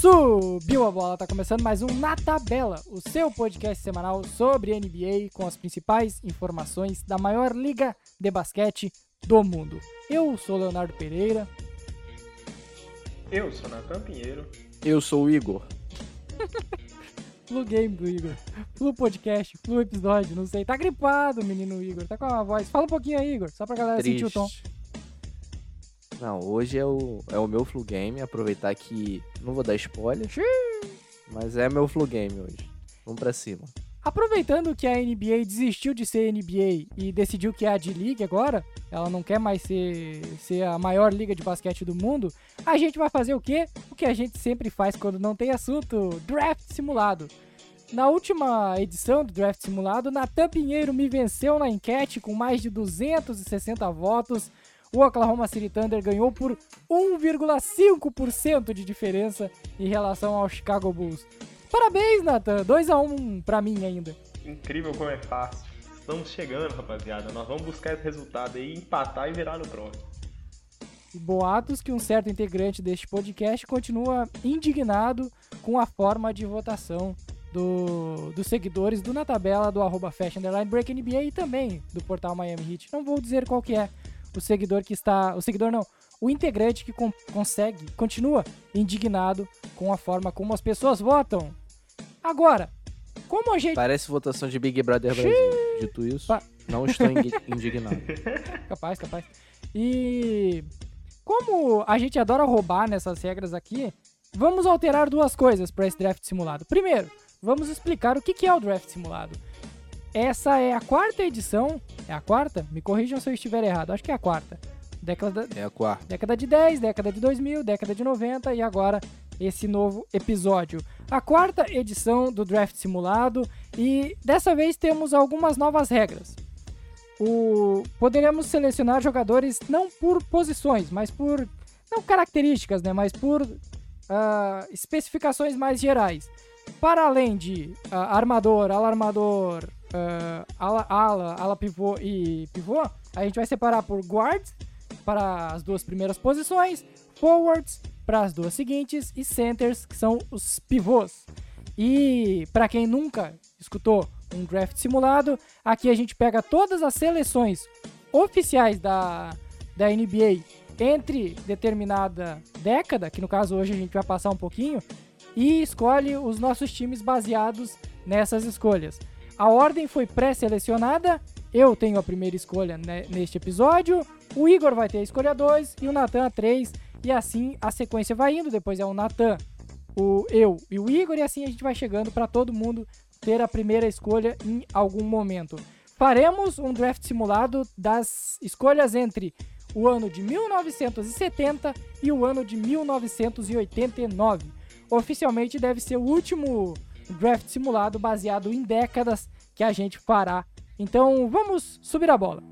Subiu a bola, tá começando mais um Na Tabela, o seu podcast semanal sobre NBA com as principais informações da maior liga de basquete do mundo. Eu sou Leonardo Pereira. Eu sou Natan Pinheiro. Eu sou o Igor. Flu Game do Igor. Flu Podcast, Flu Episódio, não sei. Tá gripado, menino Igor. Tá com uma voz. Fala um pouquinho aí, Igor, só pra galera Triste. sentir o tom. Não, hoje é o, é o meu Flu Game. Aproveitar que. Não vou dar spoiler. Mas é meu Flu Game hoje. Vamos pra cima. Aproveitando que a NBA desistiu de ser NBA e decidiu que é a D-League agora, ela não quer mais ser, ser a maior liga de basquete do mundo, a gente vai fazer o quê? O que a gente sempre faz quando não tem assunto: draft simulado. Na última edição do Draft Simulado, Natan Pinheiro me venceu na enquete com mais de 260 votos. O Oklahoma City Thunder ganhou por 1,5% de diferença em relação ao Chicago Bulls. Parabéns, Nathan. 2x1 pra mim ainda. Incrível como é fácil. Estamos chegando, rapaziada. Nós vamos buscar esse resultado aí, empatar e virar no próximo. Boatos que um certo integrante deste podcast continua indignado com a forma de votação do, dos seguidores do Na Tabela do arroba Fashion Underline Break NBA e também do portal Miami Heat. Não vou dizer qual que é o seguidor que está... O seguidor não, o integrante que con- consegue, continua indignado com a forma como as pessoas votam. Agora, como a gente... Parece votação de Big Brother Brasil. Dito isso, Pa- não estou indi- indignado. Capaz, capaz. E como a gente adora roubar nessas regras aqui, vamos alterar duas coisas para esse draft simulado. Primeiro, vamos explicar o que é o draft simulado. Essa é a quarta edição. É a quarta? Me corrijam se eu estiver errado. Acho que é a quarta. Década, É a quarta. década de 10, década de 2000, década de 90 e agora esse novo episódio. A quarta edição do Draft Simulado e dessa vez temos algumas novas regras. O, poderemos selecionar jogadores não por posições, mas por não características, né, mas por ah, especificações mais gerais. Para além de ah, armador, ala ah, ala, ala, ala pivô e pivô, a gente vai separar por guards para as duas primeiras posições, forwards para as duas seguintes e centers, que são os pivôs. E para quem nunca escutou um draft simulado, aqui a gente pega todas as seleções oficiais da, da NBA entre determinada década, que no caso hoje a gente vai passar um pouquinho, e escolhe os nossos times baseados nessas escolhas. A ordem foi pré-selecionada, eu tenho a primeira escolha né, neste episódio, o Igor vai ter a escolha 2 e o Natan a 3, e assim a sequência vai indo, depois é o Natan, o eu e o Igor, e assim a gente vai chegando para todo mundo ter a primeira escolha em algum momento. Faremos um draft simulado das escolhas entre o ano de 1970 e o ano de 1989. Oficialmente deve ser o último draft simulado baseado em décadas que a gente fará. Então vamos subir a bola.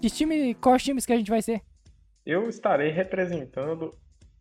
Que time, quais times que a gente vai ser? Eu estarei representando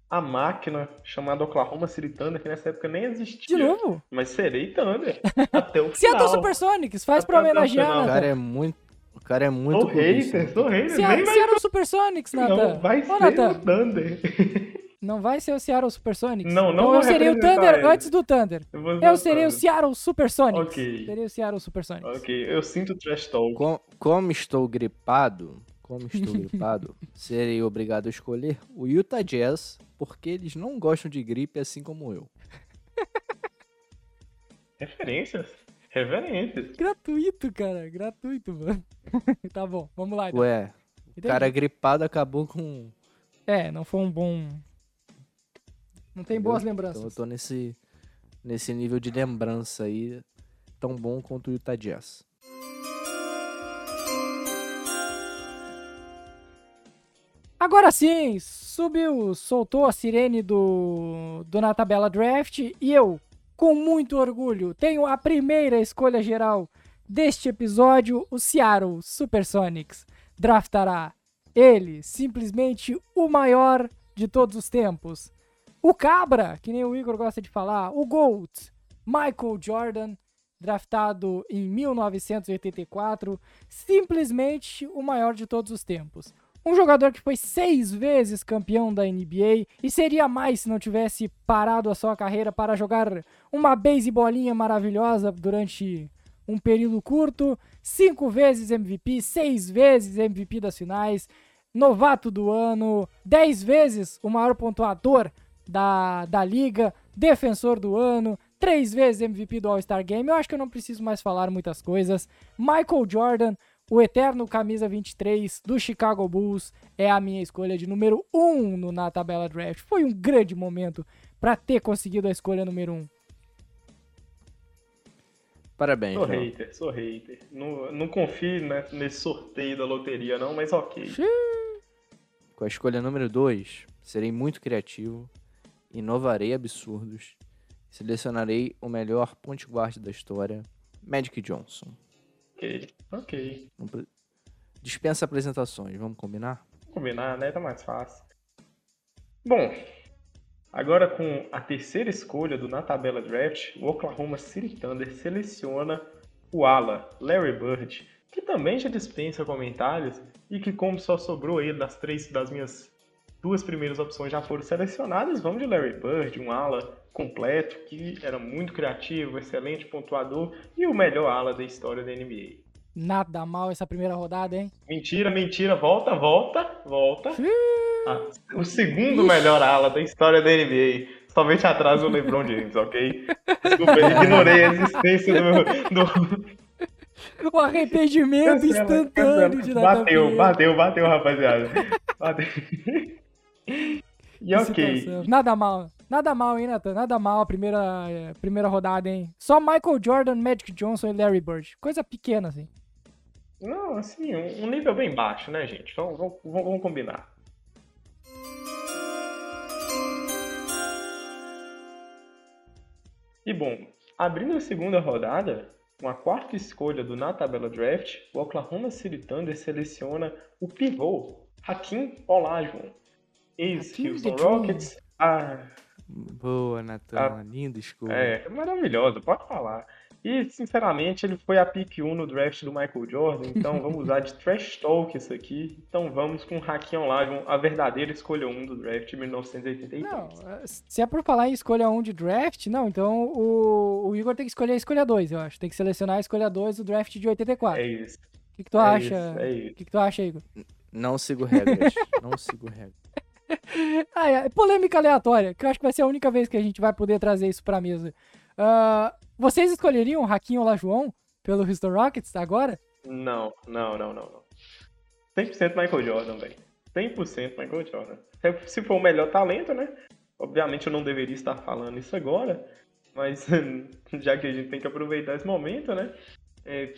a máquina chamada Oklahoma City Thunder, que nessa época nem existia. De novo? Mas serei Thunder. Até o Seattle final. Supersonics, faz pra Até o homenagear. O cara é muito. O cara é muito. Sou hater, sou hater. Seattle, vai Seattle Supersonics, Nathan. Não, vai Ô, ser Nathan, o Thunder. não vai ser o Seattle Supersonics? Não, não então eu serei o Thunder ele. antes do Thunder. Eu, Eu serei o. Seattle Supersonics. Ok. Serei o Seattle Supersonics. Ok, eu sinto trash talk. Com- como estou gripado, como estou gripado, serei obrigado a escolher o Utah Jazz, porque eles não gostam de gripe assim como eu. Referências. Reverências. Gratuito, cara. Gratuito, mano. tá bom, vamos lá. então. Ué, o cara gripado acabou com. É, não foi um bom... Não tem boas Entendeu? lembranças. Então eu tô nesse, nesse nível de lembrança aí, tão bom quanto o Utah Jazz. Agora sim, subiu, soltou a sirene do, do na tabela draft e eu, com muito orgulho, tenho a primeira escolha geral deste episódio, o Seattle Supersonics draftará ele, simplesmente o maior de todos os tempos. O Cabra, que nem o Igor gosta de falar, o Gold, Michael Jordan, draftado em 1984, simplesmente o maior de todos os tempos. Um jogador que foi seis vezes campeão da NBA e seria mais se não tivesse parado a sua carreira para jogar uma bolinha maravilhosa durante um período curto. Cinco vezes MVP, seis vezes MVP das finais, novato do ano, dez vezes o maior pontuador da, da liga, defensor do ano, três vezes MVP do All-Star Game. Eu acho que eu não preciso mais falar muitas coisas. Michael Jordan, o eterno camisa 23 do Chicago Bulls, é a minha escolha de número 1 no, na tabela draft. Foi um grande momento para ter conseguido a escolha número 1. Parabéns, Sou João. hater, sou hater. Não, não confio né, nesse sorteio da loteria, não, mas ok. Com a escolha número 2, serei muito criativo, inovarei absurdos, selecionarei o melhor ponte guarda da história, Magic Johnson. Ok, ok. Dispensa apresentações, vamos combinar? Vamos combinar, né? Tá mais fácil. Bom, agora com a terceira escolha do na tabela draft, o Oklahoma City Thunder seleciona o ala Larry Bird, que também já dispensa comentários e que como só sobrou ele das três das minhas duas primeiras opções já foram selecionadas, vamos de Larry Bird, um ala completo que era muito criativo, excelente pontuador e o melhor ala da história da NBA. Nada mal essa primeira rodada, hein? Mentira, mentira, volta, volta, volta. Ah, o segundo melhor ala da história da NBA. Somente atrás do LeBron James, ok? Desculpa, eu ignorei a existência do. do... O arrependimento instantâneo de Bateu, bateu, bateu, rapaziada. Bateu. E ok. situação. Nada mal. Nada mal, hein, Nathan? Nada mal a primeira, eh, primeira rodada, hein? Só Michael Jordan, Magic Johnson e Larry Bird. Coisa pequena, assim. Não, assim, um um nível bem baixo, né, gente? Vamos, vamos, vamos combinar. E bom, abrindo a segunda rodada, com a quarta escolha do na tabela draft, o Oklahoma City Thunder seleciona o pivô Hakim Olajuwon, the Dream. Rockets. Ah, Boa, Natan, Ah, linda escolha. é, maravilhoso, pode falar. E, sinceramente, ele foi a pick 1 no draft do Michael Jordan, então vamos usar de trash talk isso aqui. Então vamos com Hakim Olajuwon, a verdadeira escolha 1 do draft de 1983. Não, se é por falar em escolha 1 de draft, não, então o, o Igor tem que escolher a escolha 2, eu acho. Tem que selecionar a escolha 2 do draft de 84. É isso. O que, que tu é acha? isso, é O isso. que, que tu acha, Igor? Não sigo regras, não sigo regras. É, polêmica aleatória, que eu acho que vai ser a única vez que a gente vai poder trazer isso pra mesa. Ah, vocês escolheriam o Hakim Olajuwon pelo Houston Rockets agora? Não, não, não, não, não. 100% Michael Jordan, velho. 100% Michael Jordan. Se- Se for o melhor talento, né? Obviamente eu não deveria estar falando isso agora, mas já que a gente tem que aproveitar esse momento, né? É,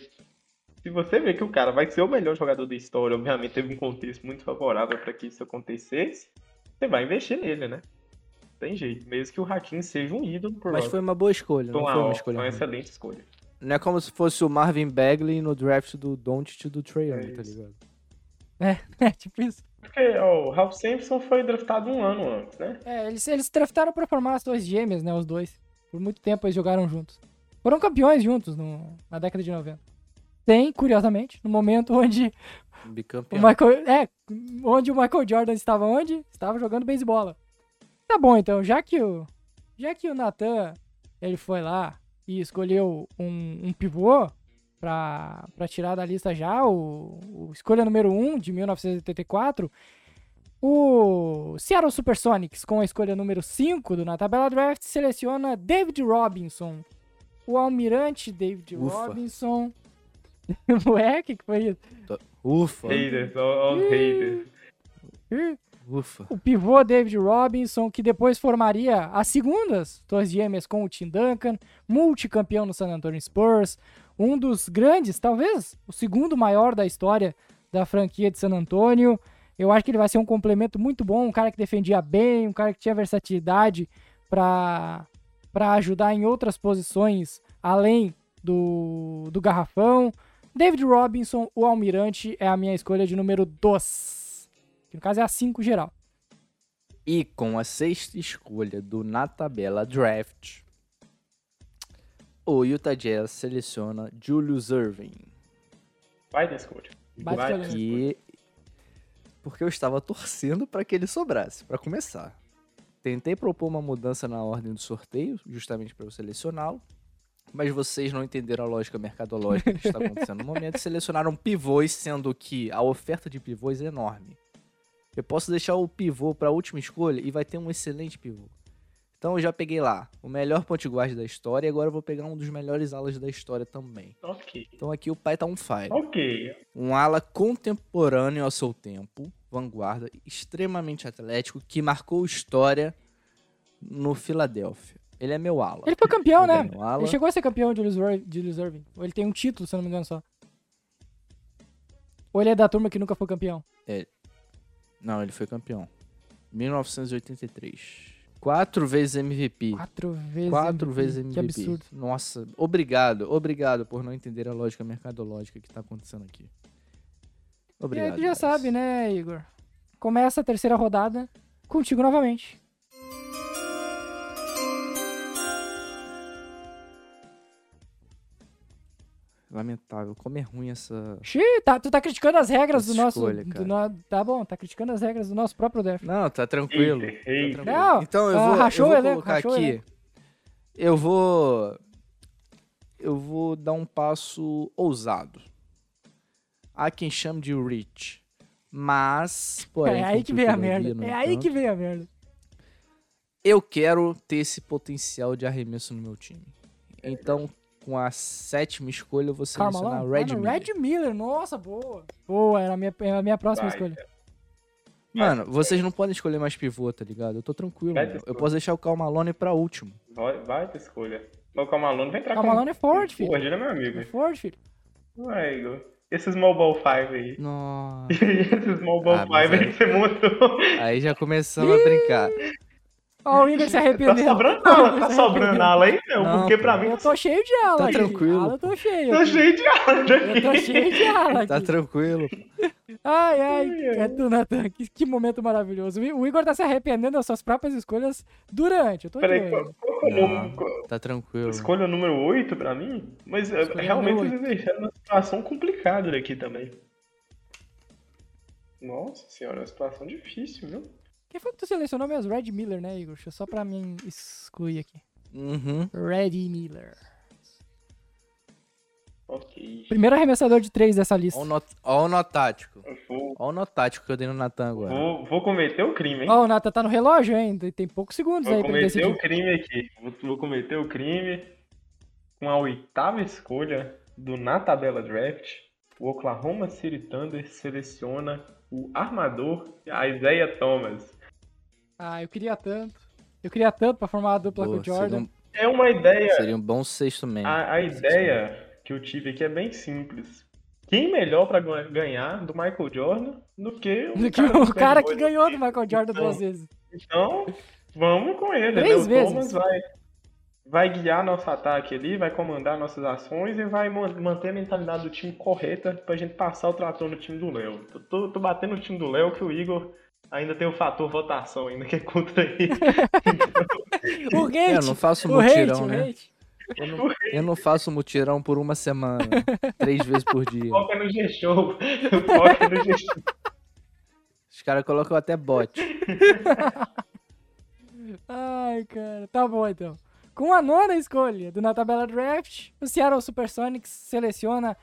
se você vê que o cara vai ser o melhor jogador da história, obviamente teve um contexto muito favorável para que isso acontecesse, você vai investir nele, né? Tem jeito, mesmo que o Hakim seja um ídolo por Mas foi uma boa escolha, não uma, foi uma uma, escolha ruim. excelente escolha. Não é como se fosse o Marvin Bagley no draft do Doncic e do Trae Young, É tá ligado? É, tipo isso. Porque ó, o Ralph Sampson foi draftado um ano antes, né? É, eles, eles draftaram pra formar as duas gêmeas, né, os dois. Por muito tempo eles jogaram juntos. Foram campeões juntos no- na década de 90. Tem, curiosamente, no momento onde o Bicampeão. Michael. É, onde o Michael Jordan estava onde? Estava jogando beisebol. Tá bom, então, já que o. Já que o Nathan ele foi lá e escolheu um, um pivô pra, pra tirar da lista já, o, o escolha número 1 de 1984, o Seattle Supersonics, com a escolha número 5 do na tabela draft, seleciona David Robinson. O almirante David Ufa. Robinson. Ué, o que, que foi isso? Ufa, Haters, ó, haters. Ufa. o pivô David Robinson, que depois formaria as segundas Torres Gêmeas com o Tim Duncan, multicampeão no San Antonio Spurs, um dos grandes, talvez o segundo maior da história da franquia de San Antonio. Eu acho que ele vai ser um complemento muito bom, um cara que defendia bem, um cara que tinha versatilidade para para ajudar em outras posições além do, do garrafão. David Robinson, o almirante, é a minha escolha de número 2. Que no caso é a 5 geral. E com a sexta escolha do Na Tabela Draft, o Utah Jazz seleciona Julius Irving. Vai ter escolha. Bate Vai Que... Porque eu estava torcendo para que ele sobrasse, para começar. Tentei propor uma mudança na ordem do sorteio, justamente para eu selecioná-lo, mas vocês não entenderam a lógica mercadológica que está acontecendo no momento selecionaram pivôs, sendo que a oferta de pivôs é enorme. Eu posso deixar o pivô para a última escolha e vai ter um excelente pivô. Então eu já peguei lá o melhor ponte guarda da história e agora eu vou pegar um dos melhores alas da história também. Ok. Então aqui o pai tá um fire. Ok. Um ala contemporâneo ao seu tempo, vanguarda, extremamente atlético, que marcou história no Philadelphia. Ele é meu ala. Ele foi campeão, Ele é né? Ele chegou a ser campeão de Julius Ir- Julius Irving. Ou ele tem um título, se eu não me engano só. Ou ele é da turma que nunca foi campeão. Não, ele foi campeão. 1983. Quatro vezes MVP. Quatro vezes. Quatro MVP. vezes MVP. Que absurdo. Nossa, obrigado, obrigado por não entender a lógica mercadológica que tá acontecendo aqui. E Obrigado. aí tu já sabe, né, Igor? Começa a terceira rodada contigo novamente. Lamentável, como é ruim essa. Xiii, tá, tu tá criticando as regras Essa do nosso. escolha, do no- Tá bom, tá criticando as regras do nosso próprio draft. Não, tá tranquilo. Eita, tá tranquilo. Não, então eu ah, vou, rachou eu vou elenco, colocar aqui. elenco. Eu vou. Eu vou dar um passo ousado. Há quem chame de Rich. Mas, porém, é aí que vem a merda. É aí que vem a merda. Eu quero ter esse potencial de arremesso no meu time. Então, com a sétima escolha, eu vou selecionar Carmelo. Red ah, Miller. Red Miller, nossa, boa. Boa, era a minha, era a minha próxima Vai, escolha. Mano, vocês não podem escolher mais pivô, tá ligado? Eu tô tranquilo. Eu posso deixar o Cal Malone pra último. Vai, vai ter escolha. O Camalone vai entrar Cal Malone é forte, filho. Ford, né, meu amigo? É forte, filho. Ué, Igor. Esse Small Ball 5 aí. Nossa. Esse Small Ball Ah, 5 mas aí aí- que você montou. Aí já começamos a brincar. Ó, o Igor se Tá arrependendo. sobrando ala, Igor tá sobrando ala aí, não, Não, porque pra mim Eu tô cheio de ala Tá aqui. tranquilo. Ala eu tô cheio. tá aqui. cheio de ala Eu tô aqui. cheio de ala aqui. Tá tranquilo. Ai, ai, é tu, Natan. Que, que momento maravilhoso. O Igor tá se arrependendo das suas próprias escolhas durante. Eu tô Peraí, qual, qual Não? Qual- tá tranquilo. Escolha o número 8 pra mim? Mas é, Escolha realmente vocês deixaram uma situação complicada aqui também. Nossa senhora, é uma situação difícil, viu? Quem foi que tu selecionou mesmo? Red Miller, né, Igor? Só pra mim excluir aqui. Uhum. Red Miller. Ok. Primeiro arremessador de três dessa lista. Ó o, not... Ó o nó tático. Eu vou, Ó o nó tático que eu dei no Natan agora. vou, vou cometer o crime, hein? Ó, o Natan tá no relógio ainda. Tem poucos segundos Vou aí pra ele cometer decidir. o crime aqui. Vou, vou cometer o crime com a oitava escolha do na tabela draft. O Oklahoma City Thunder seleciona o armador Isaiah Thomas. Ah, eu queria tanto. Eu queria tanto pra formar a dupla Pô, com o Jordan. seria, um, É uma ideia. seria um bom sexto man. A, a ideia que eu tive aqui é bem simples. Quem melhor pra gan- ganhar do Michael Jordan do que o Do que cara, o cara que ganhou do Michael Jordan Então, duas vezes. Então, vamos com ele. Três né? O vezes. Thomas vai, vai guiar nosso ataque ali, vai comandar nossas ações e vai man- manter a mentalidade do time correta pra gente passar o trator no time do Léo. Tô, tô- tô batendo no time do Léo que o Igor ainda tem o fator votação ainda que é contra ele. O hate. É, eu não faço hate, mutirão, o né? hate. Eu não, eu não faço mutirão por uma semana. três vezes por dia. Foca no G-Show. Foca no G-Show. Os caras colocam até bot. Ai, cara. Tá bom, então. Com a nona escolha do Na Tabela Draft, o Seattle Supersonics seleciona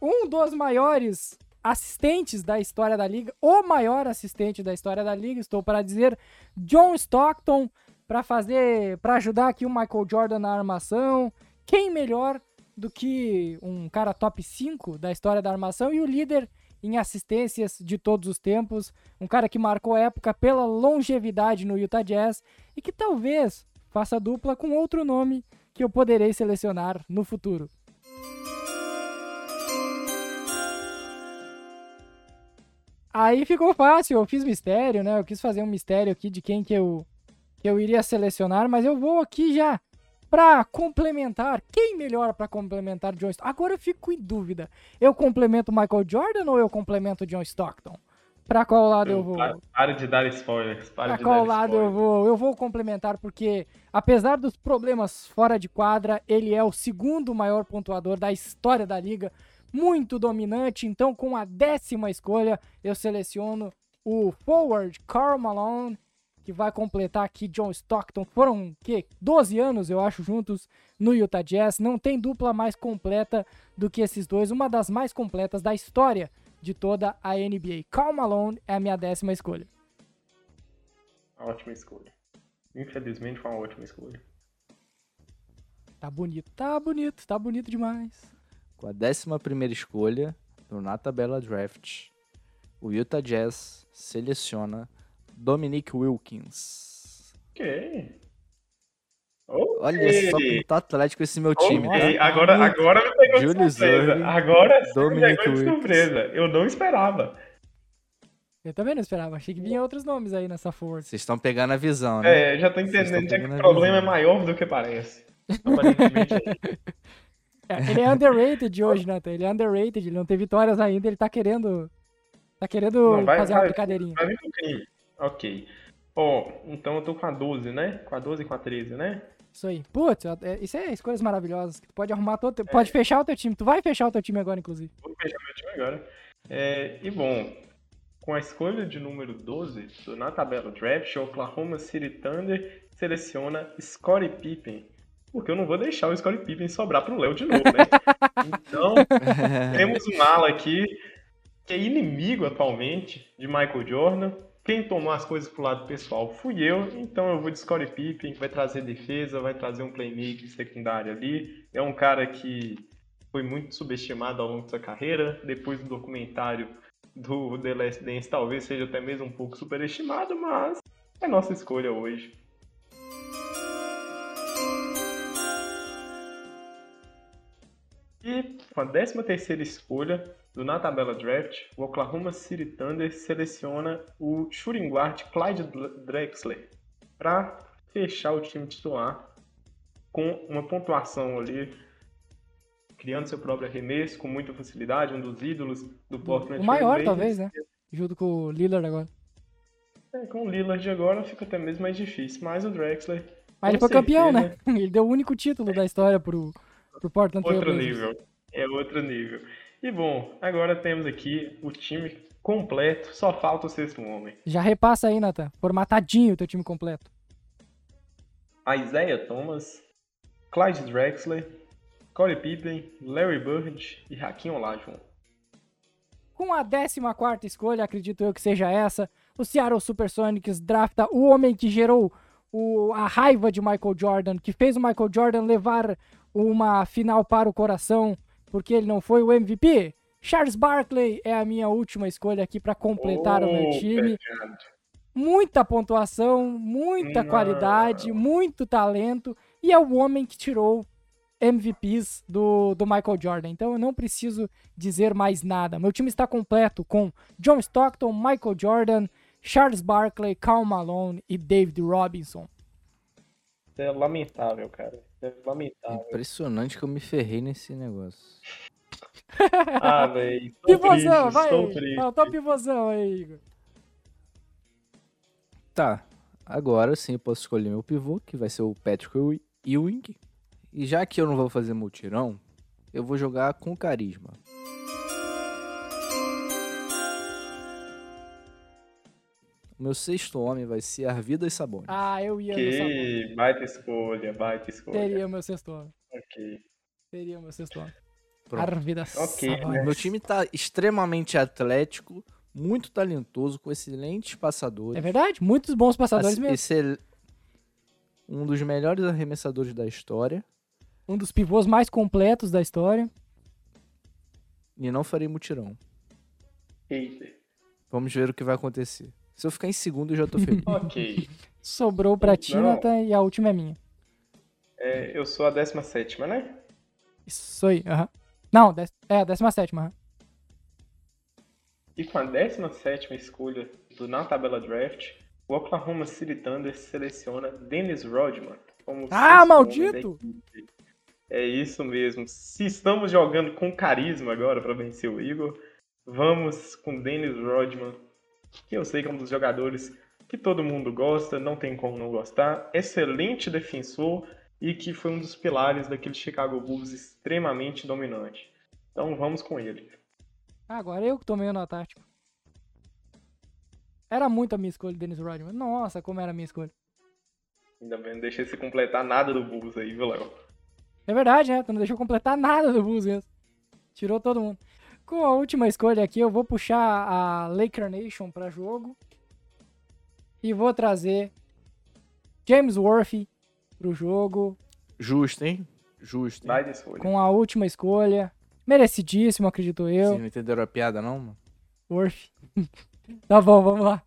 um dos maiores assistentes da história da liga, o maior assistente da história da liga, estou para dizer, John Stockton, para fazer, para ajudar aqui o Michael Jordan na armação. Quem melhor do que um cara top 5 da história da armação e o líder em assistências de todos os tempos, um cara que marcou época pela longevidade no Utah Jazz e que talvez faça dupla com outro nome que eu poderei selecionar no futuro. Aí ficou fácil, eu fiz mistério, né? Eu quis fazer um mistério aqui de quem que eu, que eu iria selecionar, mas eu vou aqui já pra complementar. Quem melhor pra complementar John Stockton? Agora eu fico em dúvida. Eu complemento Michael Jordan ou eu complemento John Stockton? Pra qual lado eu vou? Para, para de dar spoilers. Para Pra qual lado eu spoilers. vou? Eu vou complementar porque, apesar dos problemas fora de quadra, ele é o segundo maior pontuador da história da liga. Muito dominante. Então, com a décima escolha, eu seleciono o forward Karl Malone, que vai completar aqui John Stockton. Foram, que 12 anos, eu acho, juntos no Utah Jazz. Não tem dupla mais completa do que esses dois. Uma das mais completas da história de toda a NBA. Karl Malone é a minha décima escolha. Ótima escolha. Infelizmente foi uma ótima escolha. Tá bonito, tá bonito, tá bonito demais. Com a 11 escolha do Na Tabela Draft, o Utah Jazz seleciona Dominic Wilkins. Ok. Olha só como tá atlético esse meu time, Ok, tá? agora, agora me pegou de Julius surpresa. Erving, agora sim me Dominic pegou de Wilkins. surpresa. Eu não esperava. Eu também não esperava, achei que vinha outros nomes aí nessa força. Vocês estão pegando a visão, né? É, já tô entendendo já que o a problema é visão. maior do que parece. Aparentemente é. É, ele é underrated hoje, Nathan. Ele é underrated, ele não tem vitórias ainda, ele tá querendo. Tá querendo Não, vai- fazer uma vai- brincadeirinha. Vai vir crime. Ok. Ó, então eu tô com a 12, né? Com a 12 e com a 13, né? Isso aí. Putz, é- isso é escolhas maravilhosas. que Tu pode arrumar todo. É. teu- Pode fechar o teu time. Tu vai fechar o teu time agora, inclusive. Vou fechar meu time agora. É, e bom, com a escolha de número 12 do, na tabela draft, o Oklahoma City Thunder seleciona Scottie Pippen. Porque eu não vou deixar o Scottie Pippen sobrar pro Léo de novo, né? Então, temos um ala aqui que é inimigo atualmente de Michael Jordan. Quem tomou as coisas pro lado pessoal fui eu, então eu vou de Scottie Pippen, que vai trazer defesa, vai trazer um playmaker secundário ali. É um cara que foi muito subestimado ao longo da sua carreira. Depois do documentário do The Last Dance, talvez seja até mesmo um pouco superestimado, mas é nossa escolha hoje. E com a 13 terceira escolha do na tabela draft, o Oklahoma City Thunder seleciona o shooting guard Clyde Drexler para fechar o time titular com uma pontuação ali criando seu próprio arremesso com muita facilidade, um dos ídolos do Portland O maior, Trail talvez, né? Junto com o Lillard agora. É, com o Lillard agora fica até mesmo mais difícil, mas o Drexler Mas ele foi campeão, né? certeza. Ele deu o único título da história pro, pro Portland outro Blazers. nível. É outro nível. E bom, agora temos aqui o time completo, só falta o sexto homem. Já repassa aí, Nathan. Formatadinho o teu time completo. Isaiah Thomas, Clyde Drexler, Corey Pippen, Larry Bird e Hakim Olajuwon. Com a 14 escolha, acredito eu que seja essa, o Seattle Supersonics drafta o homem que gerou o- a raiva de Michael Jordan, que fez o Michael Jordan levar uma final para o coração, porque ele não foi o MVP. Charles Barkley é a minha última escolha aqui para completar o meu Oh, time. Muita pontuação, muita Não. qualidade, muito talento, e é o homem que tirou MVPs do, do Michael Jordan. Então eu não preciso dizer mais nada. Meu time está completo com John Stockton, Michael Jordan, Charles Barkley, Karl Malone e David Robinson. Isso é lamentável, cara. Isso é lamentável. Impressionante que eu me ferrei nesse negócio. Ah, velho. Pivôzão, vai! Não, tô pivôzão aí, Igor. Tá, agora sim eu posso escolher meu pivô, que vai ser o Patrick Ew- Ewing. E já que eu não vou fazer multirão, eu vou jogar com carisma. O meu sexto homem vai ser Arvidas Sabonis. Ah, eu ia no sabor. Que baita escolha, baita escolha. Seria o meu sexto homem. Ok. Seria o meu sexto homem. Pronto. Arvidas Ok, né? Sabonis. Meu time tá extremamente atlético, muito talentoso, com excelentes passadores. É verdade? Muitos bons passadores Assim, mesmo. excel- Um dos melhores arremessadores da história. Um dos pivôs mais completos da história. E não farei mutirão. Eita. Vamos ver o que vai acontecer. Se eu ficar em segundo, eu já tô feliz. Ok. Sobrou pra ti, Não. Nathan, e a última é minha. É, eu sou a 17, né? Isso aí, aham. Não, é a 17, aham. E com a 17 escolha do na tabela draft, o Oklahoma City Thunder seleciona Dennis Rodman como Ah, maldito! É isso mesmo. Se estamos jogando com carisma agora para vencer o Igor, vamos com Dennis Rodman que eu sei que é um dos jogadores que todo mundo gosta, não tem como não gostar. Excelente defensor e que foi um dos pilares daquele Chicago Bulls extremamente dominante. Então vamos com ele. Agora eu que tomei o nó tático. Era muito a minha escolha, Dennis Rodman. Nossa, como era a minha escolha. Ainda bem, não deixei você completar nada do Bulls aí, viu, Léo? É verdade, né? Tu não deixou completar nada do Bulls mesmo. Tirou todo mundo. Com a última escolha aqui, eu vou puxar a Laker Nation para jogo. E vou trazer James Worthy pro jogo. Justo, hein? Justo. Hein? Vai de escolha. Com a última escolha. Merecidíssimo, acredito eu. Vocês não entenderam a piada, não, mano? Worthy. tá bom, vamos lá.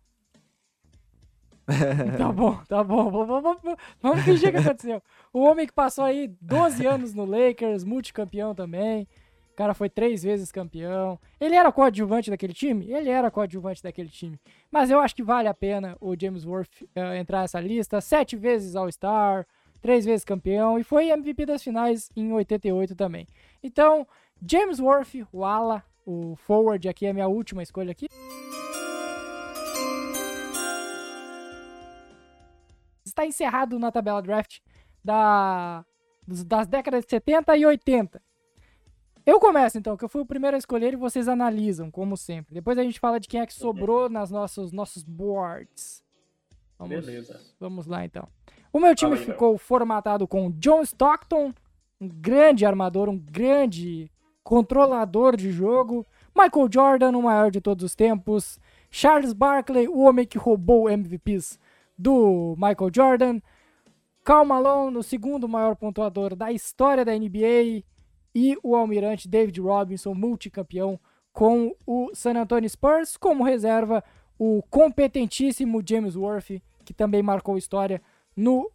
tá bom, tá bom. Vamos, vamos, vamos fingir que aconteceu. O homem que passou aí 12 anos no Lakers, multicampeão também. Cara foi três vezes campeão. Ele era coadjuvante daquele time? Ele era coadjuvante daquele time. Mas eu acho que vale a pena o James Worth uh, entrar nessa lista. Sete vezes All-Star, três vezes campeão e foi MVP das finais em 88 também. Então, James Worth, o ala, o forward aqui é a minha última escolha aqui. Está encerrado na tabela draft da, das décadas de 70 e 80. Eu começo então, que eu fui o primeiro a escolher e vocês analisam, como sempre. Depois a gente fala de quem é que sobrou nas nossos, nossos boards. Vamos, Beleza. Vamos lá então. O meu time ficou formatado com John Stockton, um grande armador, um grande controlador de jogo. Michael Jordan, o maior de todos os tempos. Charles Barkley, o homem que roubou MVPs do Michael Jordan. Karl Malone, o segundo maior pontuador da história da NBA. E o almirante David Robinson, multicampeão com o San Antonio Spurs. Como reserva, o competentíssimo James Worthy, que também marcou história no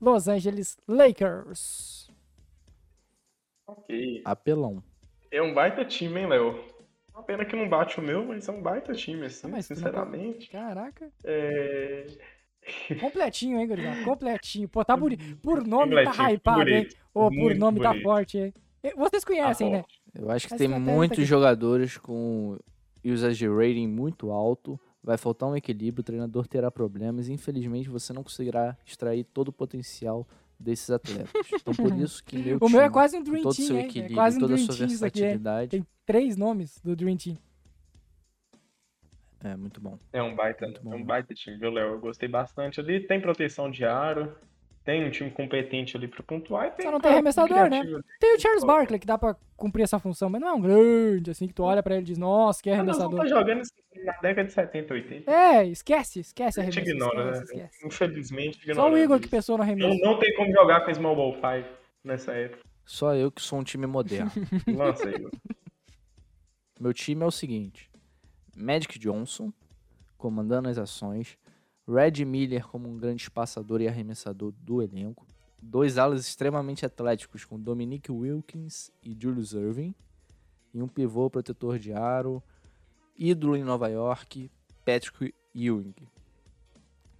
Los Angeles Lakers. Ok. Apelão. É um baita time, hein, Léo? Uma pena que não bate o meu, mas é um baita time, assim, Ah, mas tu não sinceramente. Caraca. É... Completinho, hein, gurizada? Completinho. Pô, tá bonito. Por nome tá Completinho, hypado, hein? bonito, Ô, por nome tá bonito. forte, hein? E Vocês conhecem, né? forte. Eu acho que Essa tem tá muitos aqui. jogadores com usage rating muito alto. Vai faltar um equilíbrio, o treinador terá problemas. e, Infelizmente, você não conseguirá extrair todo o potencial desses atletas. Então, por isso que meu O meu é time, quase um com Dream todo o Team, seu hein? É equilíbrio, quase um toda a sua hein? versatilidade, Tem três nomes do Dream Team. é muito bom. É um baita, Muito bom. é um baita time, viu, Léo? Eu gostei bastante ali. Tem proteção de aro, tem um time competente ali pra pontuar e tem Só não um tem arremessador, né? Tem o Charles Barkley, que dá pra cumprir essa função, mas não é um grande, assim, que tu olha pra ele e diz, nossa, que Ah, arremessador. tá jogando isso na década de 70, 80. É, esquece, esquece A gente ignora, esquece, né? esquece. Infelizmente, Só o Igor que pensou no Não, arremesso. não tem como jogar com Small Ball 5 nessa época. Só eu que sou um time moderno. Lança, Igor. Meu time é o seguinte: Magic Johnson comandando as ações, Red Miller como um grande espaçador e arremessador do elenco, dois alas extremamente atléticos com Dominique Wilkins e Julius Irving, e um pivô protetor de aro, ídolo em Nova York, Patrick Ewing.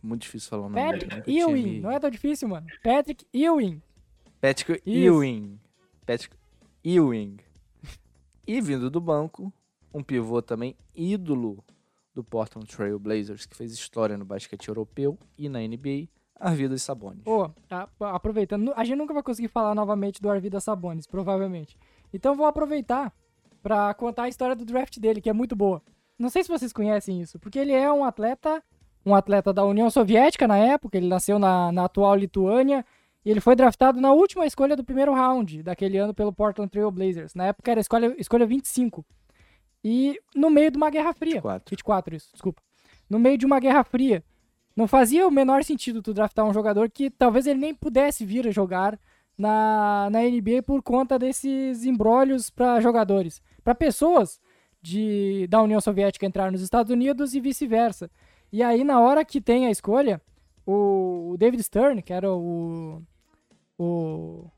Muito difícil falar o nome dele. Patrick tinha Ewing, me- não é tão difícil, mano. Patrick Ewing. Patrick Isso. Ewing. Patrick Ewing. E vindo do banco, um pivô também ídolo do Portland Trail Blazers, que fez história no basquete europeu e na NBA, Arvidas Sabonis. Ô, a- aproveitando, a gente nunca vai conseguir falar novamente do Arvidas Sabonis, provavelmente. Então vou aproveitar pra contar a história do draft dele, que é muito boa. Não sei se vocês conhecem isso, porque ele é um atleta, um atleta da União Soviética na época, ele nasceu na, na atual Lituânia, e ele foi draftado na última escolha do primeiro round daquele ano pelo Portland Trail Blazers. Na época era escolha, escolha 25. E no meio de uma Guerra Fria. 24. 24, isso, desculpa. No meio de uma Guerra Fria. Não fazia o menor sentido tu draftar um jogador que talvez ele nem pudesse vir a jogar na, na NBA por conta desses embrólios para jogadores. Para pessoas de, da União Soviética entrar nos Estados Unidos e vice-versa. E aí, na hora que tem a escolha, o, o David Stern, que era o, o,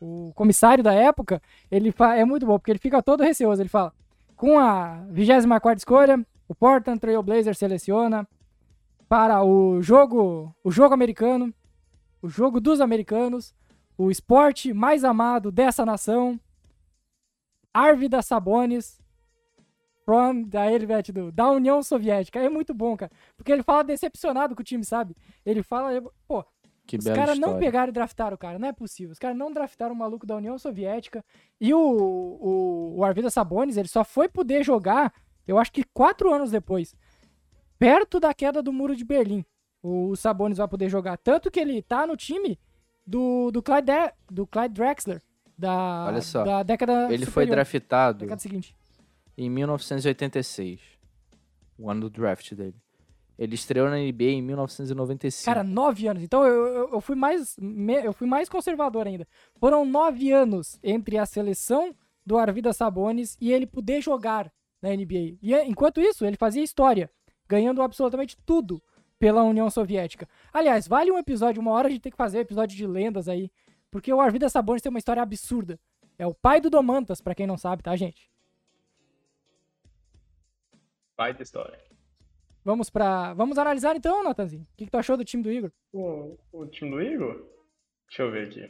o comissário da época, ele fa- é muito bom, porque ele fica todo receoso. Ele fala: com a 24 escolha, o Portland Trail Blazers seleciona para o jogo, o jogo americano, o jogo dos americanos, o esporte mais amado dessa nação, Arvidas Sabonis, from, da do, da União Soviética. É muito bom, cara. Porque ele fala decepcionado com o time, sabe? Ele fala, pô, Que os caras não pegaram e draftaram o cara, não é possível. Os caras não draftaram o maluco da União Soviética. E o, o, o Arvidas Sabonis, ele só foi poder jogar, eu acho que quatro anos depois. Perto da queda do muro de Berlim. O Sabonis vai poder jogar. Tanto que ele tá no time do, do, Clyde, De- do Clyde Drexler. Da, Olha só, da década Ele foi superior, draftado Década seguinte. em 1986. O ano do draft dele. Ele estreou na NBA em 1995. Cara, nove anos. Então eu, eu, eu fui mais me- eu fui mais conservador ainda. Foram nove anos entre a seleção do Arvidas Sabonis e ele poder jogar na NBA. E eh, enquanto isso, ele fazia história, ganhando absolutamente tudo pela União Soviética. Aliás, vale um episódio, uma hora a gente tem que fazer um episódio de lendas aí, porque o Arvidas Sabonis tem uma história absurda. É o pai do Domantas, pra quem não sabe, tá, gente? Vai da história. Vamos para, vamos analisar então, Natanzinho. O que, que tu achou do time do Igor? O, o time do Igor? Deixa eu ver aqui.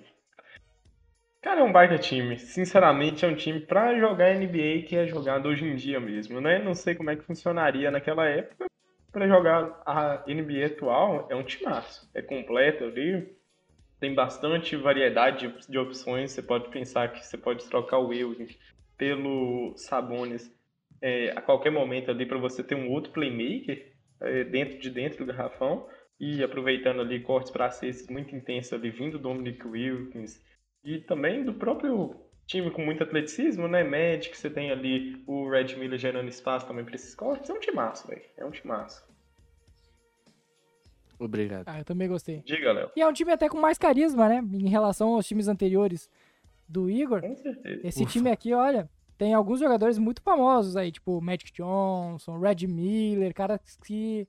Cara, é um baita time. Sinceramente, é um time pra jogar NBA que é jogado hoje em dia mesmo, né? Não sei como é que funcionaria naquela época. Pra jogar a NBA atual, é um timaço. É completo ali. Tem bastante variedade de, de opções. Você pode pensar que você pode trocar o Ewing pelo Sabonis é, a qualquer momento ali para você ter um outro playmaker é, dentro de dentro do garrafão e aproveitando ali cortes para cestas muito intensos ali vindo do Dominic Wilkins e também do próprio time com muito atleticismo, né? Magic, você tem ali o Red Miller gerando espaço também para esses cortes. É um timaço, velho. É um timaço. Obrigado. Ah, eu também gostei. Diga, Léo. E é um time até com mais carisma, né? Em relação aos times anteriores do Igor. Com certeza. Esse Ufa. time aqui, olha, tem alguns jogadores muito famosos aí, tipo Magic Johnson, Red Miller, caras que.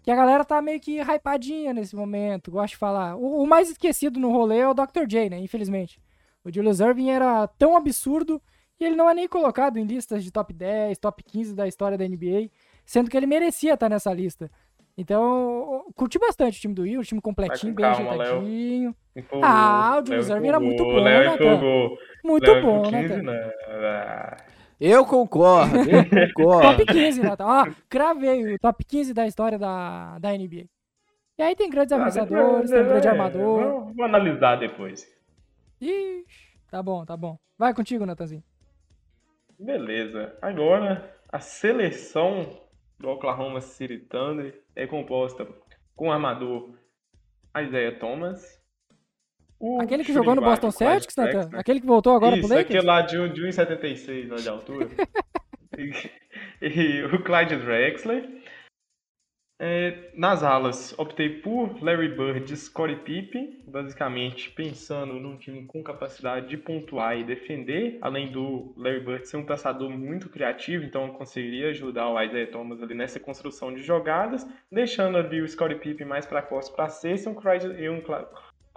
Que a galera tá meio que hypadinha nesse momento, gosto de falar. O, o mais esquecido no rolê é o Dr. J, né? Infelizmente. O Julius Irving era tão absurdo e ele não é nem colocado em listas de top 10, top 15 da história da NBA, sendo que ele merecia estar nessa lista. Então, curti bastante o time do Igor, time completinho, bem calma, ajeitadinho. Ah, o Julius Irving era muito bom, Léo né, empolgou. Muito Léo bom, com né, 15 cara? não. Ah, Eu concordo, eu concordo. Top 15, Nathan. Ó, cravei o top 15 da história da, da NBA. E aí tem grandes arremessadores, tem um grande armador. Vamos, vamos analisar depois. Ixi, tá bom, tá bom. Vai contigo, Natanzinho. Beleza. Agora, a seleção do Oklahoma City Thunder é composta com o armador Isaiah Thomas. O Aquele que jogou no Boston Celtics, Nathan? Drexler. Aquele que voltou agora Isso, pro Lakers? aquele lá de, um- de 1,76 né, de altura. e, e o Clyde Drexler. É, nas alas, optei por Larry Bird e Scottie Pippen, basicamente pensando num time com capacidade de pontuar e defender, além do Larry Bird ser um passador muito criativo, então eu conseguiria ajudar o Isaiah Thomas ali nessa construção de jogadas, deixando ali o Scottie Pippen mais precoce para cesta e um Clyde, e um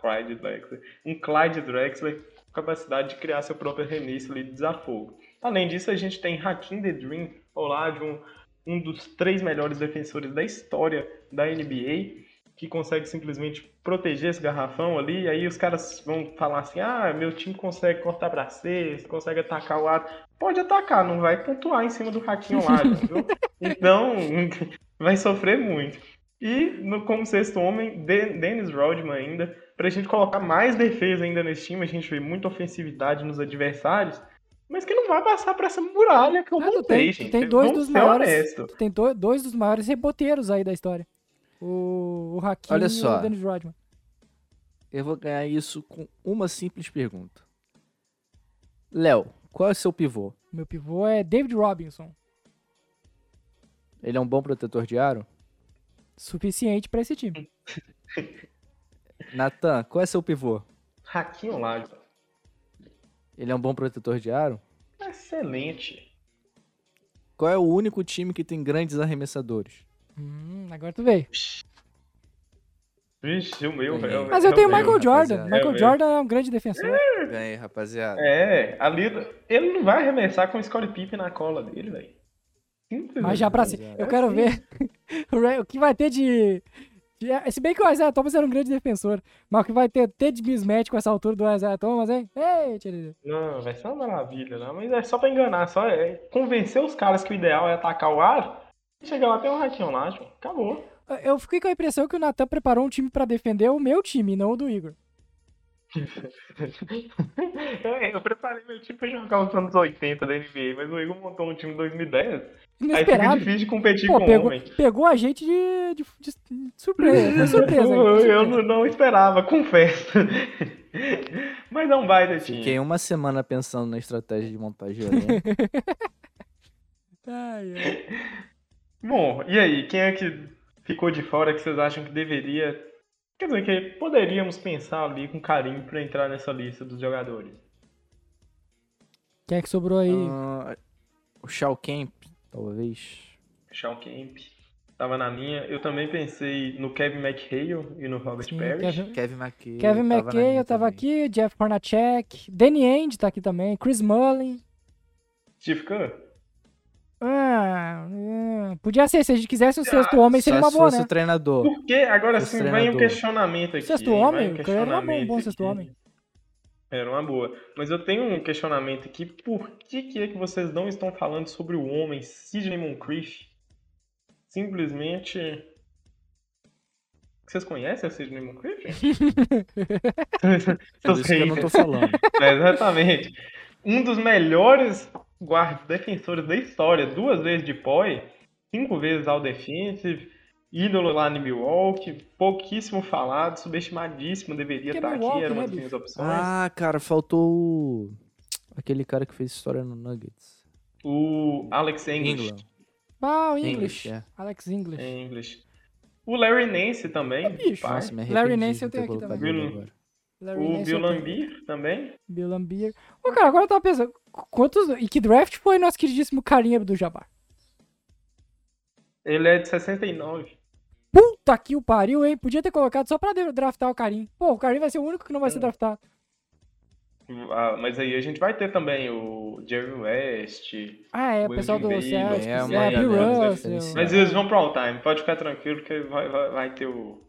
Clyde, Drexler, um Clyde Drexler com capacidade de criar seu próprio ali de desafogo. Além disso, a gente tem Hakim The Dream ao lado de um um dos três melhores defensores da história da NBA, que consegue simplesmente proteger esse garrafão ali, e aí os caras vão falar assim, ah, meu time consegue cortar pra cesta, consegue atacar o ar. Pode atacar, não vai pontuar em cima do Hakim lá, entendeu? Então, vai sofrer muito. E no, como sexto homem, De- Dennis Rodman ainda, pra gente colocar mais defesa ainda nesse time, a gente vê muita ofensividade nos adversários, mas que não vai passar por essa muralha que eu Ah, tu montei, tem, tu gente. tem dois Vamos dos maiores. honesto. Tem do- dois dos maiores reboteiros aí da história. O, o Hakim Olha e só. o Dennis Rodman. Eu vou ganhar isso com uma simples pergunta. Léo, qual é o seu pivô? Meu pivô é David Robinson. Ele é um bom protetor de aro? Suficiente pra esse time. Natan, qual é seu pivô? Hakim Olajuwon. Ele é um bom protetor de aro? Excelente. Qual é o único time que tem grandes arremessadores? Hum, agora tu veio. Vixe, o meu, Ganhei. é o- Mas é eu tenho o. Michael Jordan. rapaziada. Michael É, Jordan é um grande defensor. Ganhei, rapaziada. É, ali ele não vai arremessar com o Scottie Pippen na cola dele, velho. Simplesmente. Mas já pra cima. Eu quero ver o Ra- o que vai ter de É, Se bem que o Isaiah Thomas era um grande defensor. Mas que vai ter, ter de mismatch com essa altura do Isaiah Thomas, hein? Ei, tio. Não, vai ser uma maravilha, não. Mas é só pra enganar, só é convencer os caras que o ideal é atacar o ar. E chegar lá tem um ratinho lá, tipo, acabou. Eu fiquei com a impressão que o Natan preparou um time pra defender o meu time, não o do Igor. É, eu preparei meu time pra jogar os anos 80 da NBA, mas o Igor montou um time em 2010. Aí fica Inesperado. difícil de competir Pô, com o pegou, homem. pegou a gente de, de, de- de surpresa. Surpresa. Eu, foi eu surpresa. não, não esperava, confesso. Mas não vai time. Fiquei uma semana pensando na estratégia de montagem de. Ai, ai. Bom, e aí, quem é que ficou de fora que vocês acham que deveria. Quer dizer, que poderíamos pensar ali com carinho pra entrar nessa lista dos jogadores? Quem é que sobrou aí? Ah, o Shao Camp, talvez. Sean Kemp. Tava na minha. Eu também pensei no Kevin McHale e no Robert Sim, Parrish. Kevin, Kevin McKay. Kevin tava McKay, minha eu tava também. aqui. Jeff Hornacek. Danny Ainge tá aqui também. Chris Mullin. Steve Kerr? Ah, hum, podia ser. Se a gente quisesse um sexto homem, seria uma se boa, fosse né? o treinador. Por que? Agora sim, vem um questionamento aqui. Sexto vai um homem? O cara era um bom- questionamento sexto aqui. homem. Era uma boa. Mas eu tenho um questionamento aqui. Por que, que é que vocês não estão falando sobre o homem Sidney Moncrief? Simplesmente. Vocês conhecem o Sidney Moncrief? Por isso que eu não tô falando. É, exatamente. Um dos melhores guardas defensores da história, duas vezes de POI, cinco vezes ao defensive, ídolo lá no Milwaukee, pouquíssimo falado, subestimadíssimo, deveria Que é estar aqui, Milwaukee, era uma né, das minhas opções. Ah, cara, faltou o... aquele cara que fez história no Nuggets. O Alex English. England. Ah, o English, English. é. Alex English. Em English. O Larry Nance também. Pai. Nossa, me Larry Nance eu tenho aqui também. Bill- O Nance Bill. Lambier também. Bill Lambier. Ô, cara, agora eu tava pensando. Qu- Quantos. E que draft foi nosso queridíssimo carinha do Jabbar? Ele é de 69. Puta que o pariu, hein? Podia ter colocado só pra draftar o Karim. Pô, o Karim vai ser o único que não vai ser É. draftado. Ah, mas aí a gente vai ter também o Jerry West. Ah, é, o pessoal do Celtics. É, é, Russell. Mas eles vão pro all-time, pode ficar tranquilo que vai, vai, vai ter o,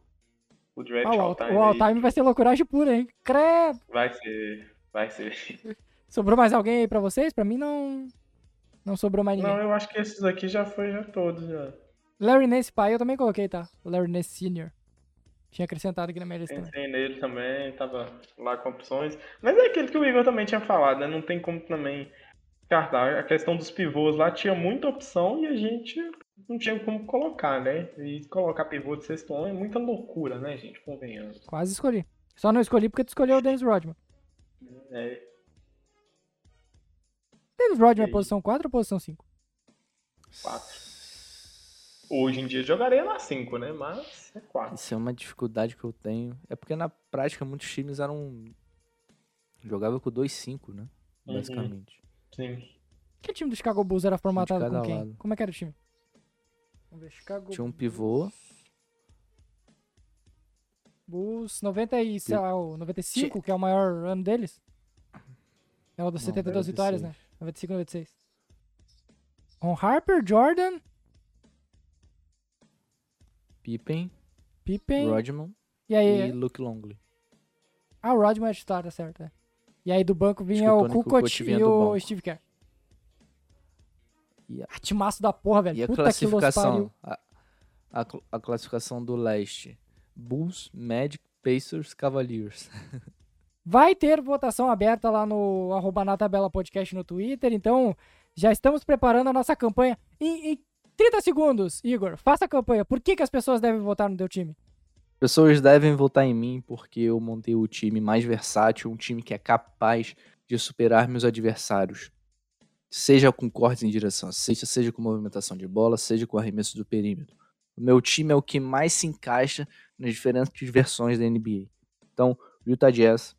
o draft Ah, o all- all-time. o aí. all-time vai ser loucuragem pura, hein? Credo. Vai ser, vai ser. Sobrou mais alguém aí pra vocês? Pra mim não. Não sobrou mais ninguém. Não, eu acho que esses aqui já foi já todos já. Larry Nance pai eu também coloquei, tá? Larry Nance Sr. Tinha acrescentado aqui na minha lista também. Pensei nele também, tava lá com opções. Mas é aquele que o Igor também tinha falado, né? Não tem como também descartar. A questão dos pivôs lá tinha muita opção e a gente não tinha como colocar, né? E colocar pivô de sexto homem é muita loucura, né, gente? Convenhamos. Quase escolhi. Só não escolhi porque tu escolheu o Dennis Rodman. É, Dennis Rodman é posição 4 ou posição 5? quatro. Hoje em dia jogaria na 5, né? Mas é 4. Isso é uma dificuldade que eu tenho. É porque na prática muitos times eram. Jogava com 2-5, né? Uhum. Basicamente. Sim. Que time do Chicago Bulls era formatado com quem? lado. Como é que era o time? Vamos ver, Chicago Tinha um pivô. Bulls 90 e, sei lá, o 95, que é o maior ano deles. É o das Não, 72 vitórias, né? 96. 95 96. Ron Harper, Jordan, Pippen, Pippen. Rodman E aí, e Luke Longley. ah, o Rodman é titular, tá certo. É. E aí do banco vinha o o Kukoc e o. Steve Kerr. E a- Ah, da porra, velho. E a Puta pariu. classificação? A, a a classificação do leste. Bulls, Magic, Pacers, Cavaliers. Vai ter votação aberta lá no arroba na tabela podcast no Twitter, então já estamos preparando a nossa campanha. Em, em 30 segundos, Igor, faça a campanha. Por que, que as pessoas devem votar no teu time? Pessoas devem votar em mim porque eu montei o time mais versátil, um time que é capaz de superar meus adversários. Seja com cortes em direção, seja, seja com movimentação de bola, seja com arremesso do perímetro. O meu time é o que mais se encaixa nas diferentes versões da NBA. Então, Utah Jazz,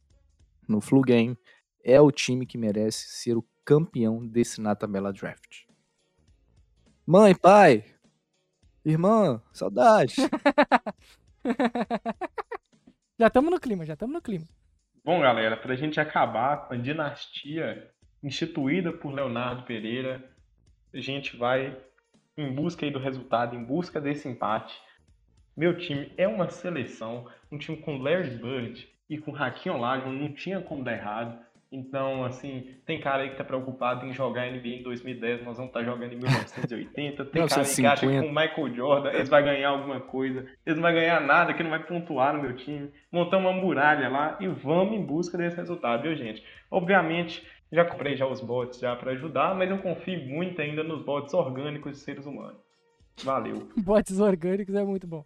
no Flu Game, é o time que merece ser o campeão desse na tabela draft. Mãe, pai, irmã, saudade. Já estamos no clima, já estamos no clima. Bom, galera, pra gente acabar com a dinastia instituída por Leonardo Pereira, a gente vai em busca aí do resultado, em busca desse empate. Meu time é uma seleção, um time com Larry Bird e com Hakim Olajuwon, não tinha como dar errado. Então, assim, tem cara aí que tá preocupado em jogar NBA em 2010, nós vamos estar tá jogando em 1980. Tem cara aí que acha que com o Michael Jordan eles vão ganhar alguma coisa. Eles não vão ganhar nada, que não vai pontuar no meu time. Montamos uma muralha lá e vamos em busca desse resultado, viu, gente? Obviamente, já comprei já os bots já para ajudar, mas eu confio muito ainda nos bots orgânicos de seres humanos. Valeu. bots orgânicos é muito bom.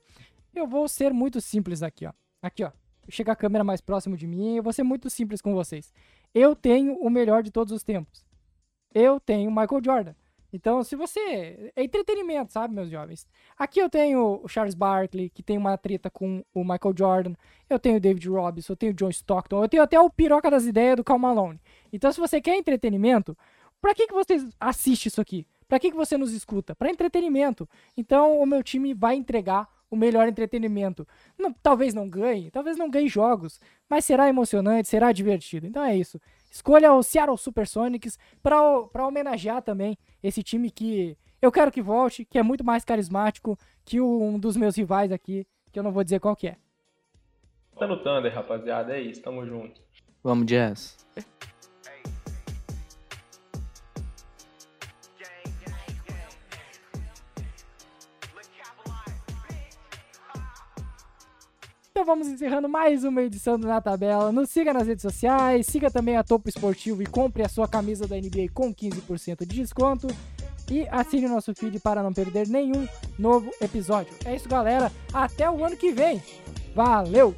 Eu vou ser muito simples aqui, ó. Aqui, ó. Chega a câmera mais próximo de mim, eu vou ser muito simples com vocês. Eu tenho o melhor de todos os tempos. Eu tenho Michael Jordan. Então, se você. É entretenimento, sabe, meus jovens? Aqui eu tenho o Charles Barkley, que tem uma treta com o Michael Jordan. Eu tenho o David Robinson, eu tenho o John Stockton. Eu tenho até o Piroca das Ideias do Cal Malone. Então, se você quer entretenimento, pra que, que você assiste isso aqui? Pra que, que você nos escuta? Pra entretenimento. Então, o meu time vai entregar o melhor entretenimento. Não, talvez não ganhe, talvez não ganhe jogos, mas será emocionante, será divertido. Então é isso. Escolha o Seattle Supersonics para homenagear também esse time que eu quero que volte, que é muito mais carismático que um dos meus rivais aqui, que eu não vou dizer qual que é. Tá no Thunder, rapaziada, é isso, tamo junto. Vamos, Jazz. Então vamos encerrando mais uma edição do Na Tabela. Nos siga nas redes sociais, siga também a Topo Esportivo e compre a sua camisa da NBA com 15% de desconto. E assine o nosso feed para não perder nenhum novo episódio. É isso, galera. Até o ano que vem. Valeu!